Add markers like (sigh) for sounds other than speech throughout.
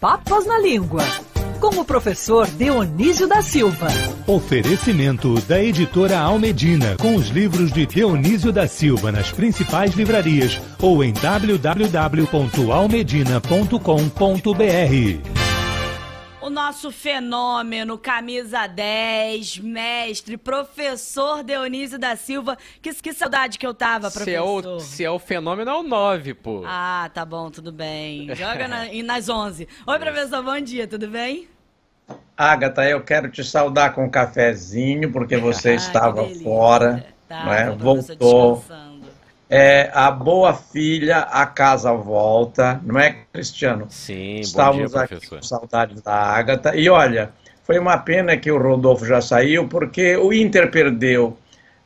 Papas na Língua, com o professor Dionísio da Silva. Oferecimento da editora Almedina, com os livros de Dionísio da Silva nas principais livrarias ou em www.almedina.com.br o nosso fenômeno, camisa 10, mestre, professor Dionísio da Silva. Que, que saudade que eu tava, professor. Se é o, se é o fenômeno, é o 9, pô. Ah, tá bom, tudo bem. Joga na, (laughs) nas 11. Oi, professor, bom dia, tudo bem? Agatha, eu quero te saudar com um cafezinho, porque você (laughs) ah, estava fora, tá, né? voltou. É, a boa filha, a casa volta, não é, Cristiano? Sim, Estávamos dia, aqui com saudades da Ágata. E olha, foi uma pena que o Rodolfo já saiu, porque o Inter perdeu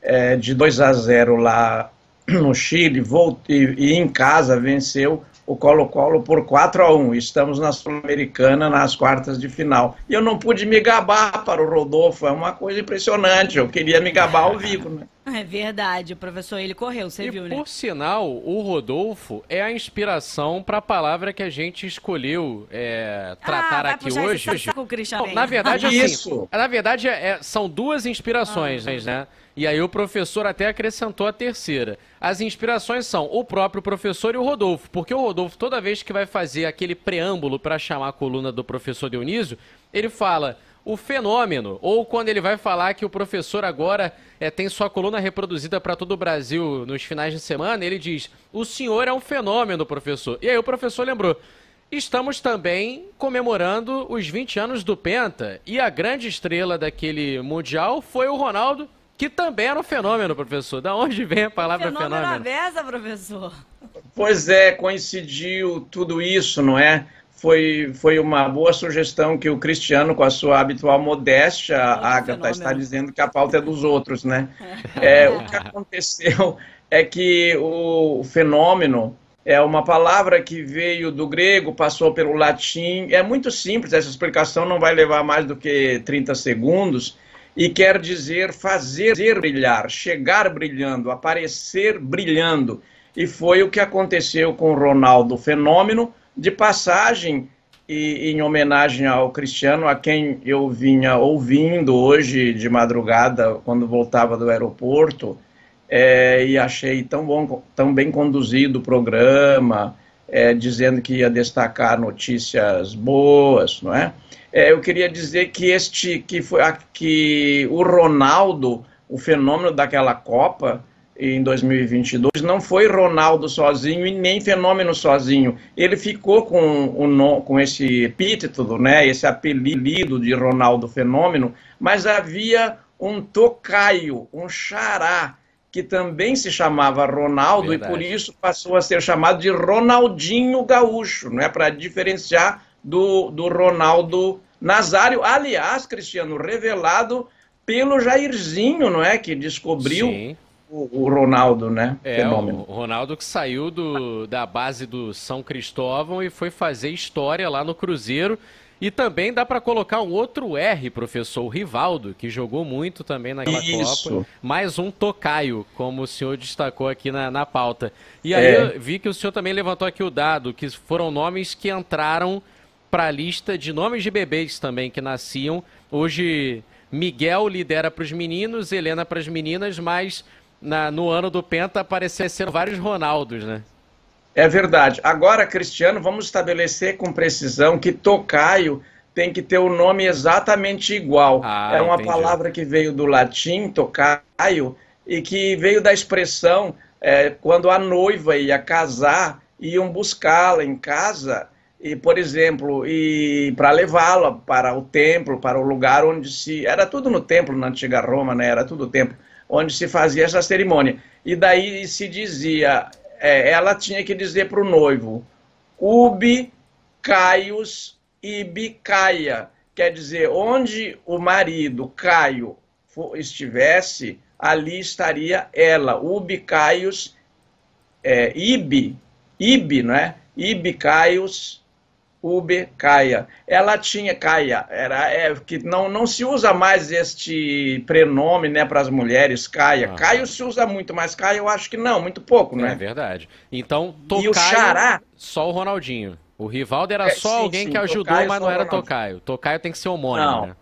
é, de 2 a 0 lá no Chile voltou, e, e em casa venceu o Colo-Colo por 4 a 1 Estamos na Sul-Americana nas quartas de final. E eu não pude me gabar para o Rodolfo, é uma coisa impressionante. Eu queria me gabar ao vivo, né? (laughs) É verdade, o professor ele correu, você e viu, né? Por sinal, o Rodolfo é a inspiração para a palavra que a gente escolheu é, tratar ah, aqui hoje. Com o na verdade, assim, Isso. na verdade é, são duas inspirações, ah, né? E aí o professor até acrescentou a terceira. As inspirações são o próprio professor e o Rodolfo, porque o Rodolfo, toda vez que vai fazer aquele preâmbulo para chamar a coluna do professor Dionísio, ele fala o fenômeno, ou quando ele vai falar que o professor agora é, tem sua coluna reproduzida para todo o Brasil nos finais de semana, ele diz: o senhor é um fenômeno, professor. E aí o professor lembrou. Estamos também comemorando os 20 anos do Penta. E a grande estrela daquele Mundial foi o Ronaldo, que também era um fenômeno, professor. Da onde vem a palavra fenômeno? Fenômeno avesa, professor. Pois é, coincidiu tudo isso, não é? Foi, foi uma boa sugestão que o Cristiano, com a sua habitual modéstia, a Agatha está dizendo que a pauta é dos outros, né? É, o que aconteceu é que o fenômeno é uma palavra que veio do grego, passou pelo latim. É muito simples, essa explicação não vai levar mais do que 30 segundos e quer dizer fazer brilhar, chegar brilhando, aparecer brilhando. E foi o que aconteceu com o Ronaldo Fenômeno, de passagem e em homenagem ao Cristiano, a quem eu vinha ouvindo hoje de madrugada, quando voltava do aeroporto, é, e achei tão, bom, tão bem conduzido o programa, é, dizendo que ia destacar notícias boas, não é? É, eu queria dizer que este que foi que o Ronaldo, o fenômeno daquela Copa em 2022 não foi Ronaldo sozinho e nem fenômeno sozinho. Ele ficou com o com esse epíteto, né, esse apelido de Ronaldo fenômeno, mas havia um tocaio, um xará que também se chamava Ronaldo Verdade. e por isso passou a ser chamado de Ronaldinho Gaúcho, não é para diferenciar do, do Ronaldo Nazário. Aliás, Cristiano, revelado pelo Jairzinho, não é? Que descobriu o, o, Ronaldo, né? É, Fenômeno. o Ronaldo que saiu do, da base do São Cristóvão e foi fazer história lá no Cruzeiro. E também dá para colocar um outro R, professor, o Rivaldo, que jogou muito também naquela Isso. Copa. Mais um tocaio, como o senhor destacou aqui na, na pauta. E aí é. eu vi que o senhor também levantou aqui o dado, que foram nomes que entraram para a lista de nomes de bebês também que nasciam. Hoje, Miguel lidera para os meninos, Helena para as meninas, mas na, no ano do Penta apareceram vários Ronaldos, né? É verdade. Agora, Cristiano, vamos estabelecer com precisão que Tocaio tem que ter o nome exatamente igual. Ah, é uma entendi. palavra que veio do latim, tocaio, e que veio da expressão é, quando a noiva ia casar, iam buscá-la em casa e por exemplo, e para levá-la para o templo, para o lugar onde se era tudo no templo na antiga Roma, né? Era tudo templo onde se fazia essa cerimônia. E daí se dizia, é, ela tinha que dizer para o noivo, ubi caius ibi caia, quer dizer, onde o marido Caio estivesse, ali estaria ela, ubi caius é, ibi, ibi, não é? Ibi caius Uber Caia. Ela tinha Caia, era é, que não, não se usa mais este prenome, né, para as mulheres Caia. Ah. Caio se usa muito, mas Caia eu acho que não, muito pouco, né? É verdade. Então, Tocaio, e o Xará, só o Ronaldinho. O Rivaldo era é, só sim, alguém sim, que ajudou, Tocaio mas não era Tocaio. Tocaio tem que ser homônimo, não. né?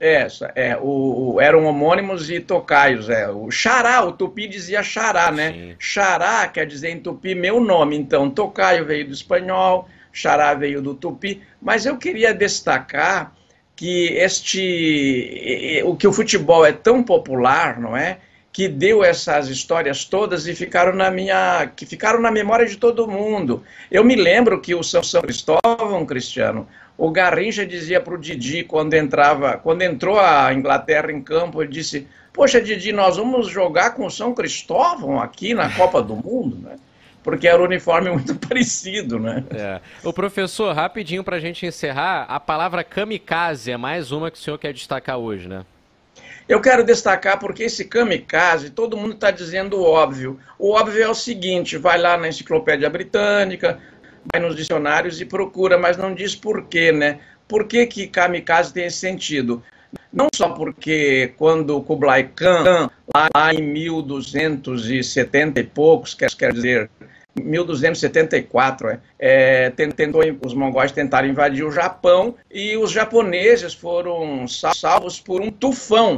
Essa, é, o, o, eram homônimos e tocaios, é. O xará, o tupi dizia xará, né? Sim. Xará quer dizer em tupi meu nome, então tocaio veio do espanhol, xará veio do tupi, mas eu queria destacar que este, o que o futebol é tão popular, não é? Que deu essas histórias todas e ficaram na minha, que ficaram na memória de todo mundo. Eu me lembro que o São, São Cristóvão, Cristiano, o Garrincha dizia para o Didi, quando entrava, quando entrou a Inglaterra em campo, ele disse: Poxa, Didi, nós vamos jogar com o São Cristóvão aqui na Copa do Mundo, né? Porque era um uniforme (laughs) muito parecido, né? É. O professor, rapidinho para a gente encerrar, a palavra kamikaze é mais uma que o senhor quer destacar hoje, né? Eu quero destacar porque esse kamikaze, todo mundo está dizendo o óbvio. O óbvio é o seguinte: vai lá na enciclopédia britânica, vai nos dicionários e procura, mas não diz por quê, né? Por que, que kamikaze tem esse sentido? Não só porque quando Kublai Khan, lá em 1270 e poucos, quer, quer dizer, 1274, é, é, tentou, os mongóis tentaram invadir o Japão e os japoneses foram salvos por um tufão.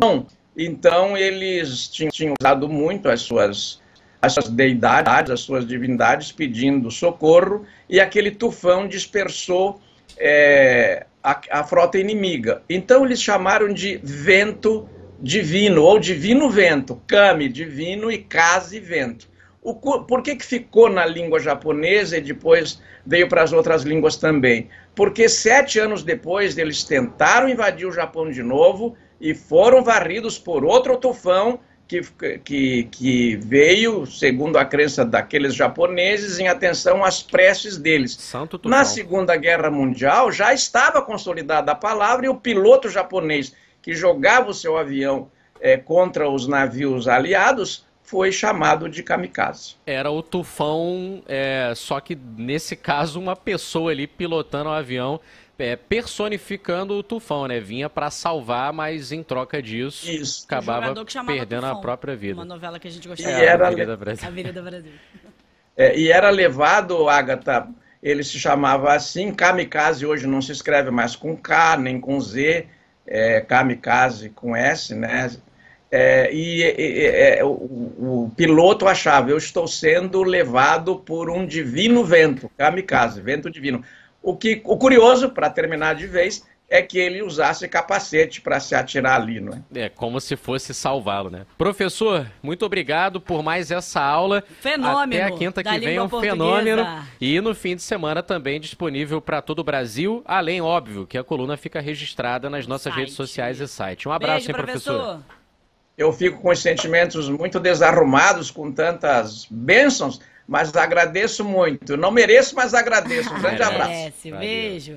Então eles tinham, tinham usado muito as suas as suas deidades, as suas divindades pedindo socorro, e aquele tufão dispersou é, a, a, frota inimiga. Então eles chamaram de vento divino, ou divino vento, kami, divino, e kaze, vento. O, por que, que ficou na língua japonesa e depois veio para as outras línguas também? Porque sete anos depois eles tentaram invadir o Japão de novo e foram varridos por outro tufão que, que, que veio, segundo a crença daqueles japoneses, em atenção às preces deles. Na Segunda Guerra Mundial já estava consolidada a palavra e o piloto japonês que jogava o seu avião é, contra os navios aliados foi chamado de kamikaze. Era o tufão, é, só que nesse caso uma pessoa ali pilotando o avião é, personificando o Tufão, né? Vinha para salvar, mas em troca disso, Isso. acabava perdendo Tufão, a própria vida. Uma novela que a gente gostava. E era... Avenida Brasil. Avenida Brasil. É, e era levado, Agatha, ele se chamava assim, Kamikaze hoje não se escreve mais com K, nem com Z, é, Kamikaze com S, né? É, e, e é, o, o, piloto achava, eu estou sendo levado por um divino vento, kamikaze, vento divino. O, que, o curioso, para terminar de vez, é que ele usasse capacete para se atirar ali, não é? É, como se fosse salvá-lo, né? Professor, muito obrigado por mais essa aula. Fenômeno. Até a quinta que vem, um portuguesa. fenômeno. E no fim de semana também disponível para todo o Brasil, além, óbvio, que a coluna fica registrada nas nossas site. redes sociais e site. Um abraço, Beijo, hein, professor. professor. Eu fico com os sentimentos muito desarrumados com tantas bênçãos mas agradeço muito. Não mereço, mas agradeço. Um grande abraço. Beijo.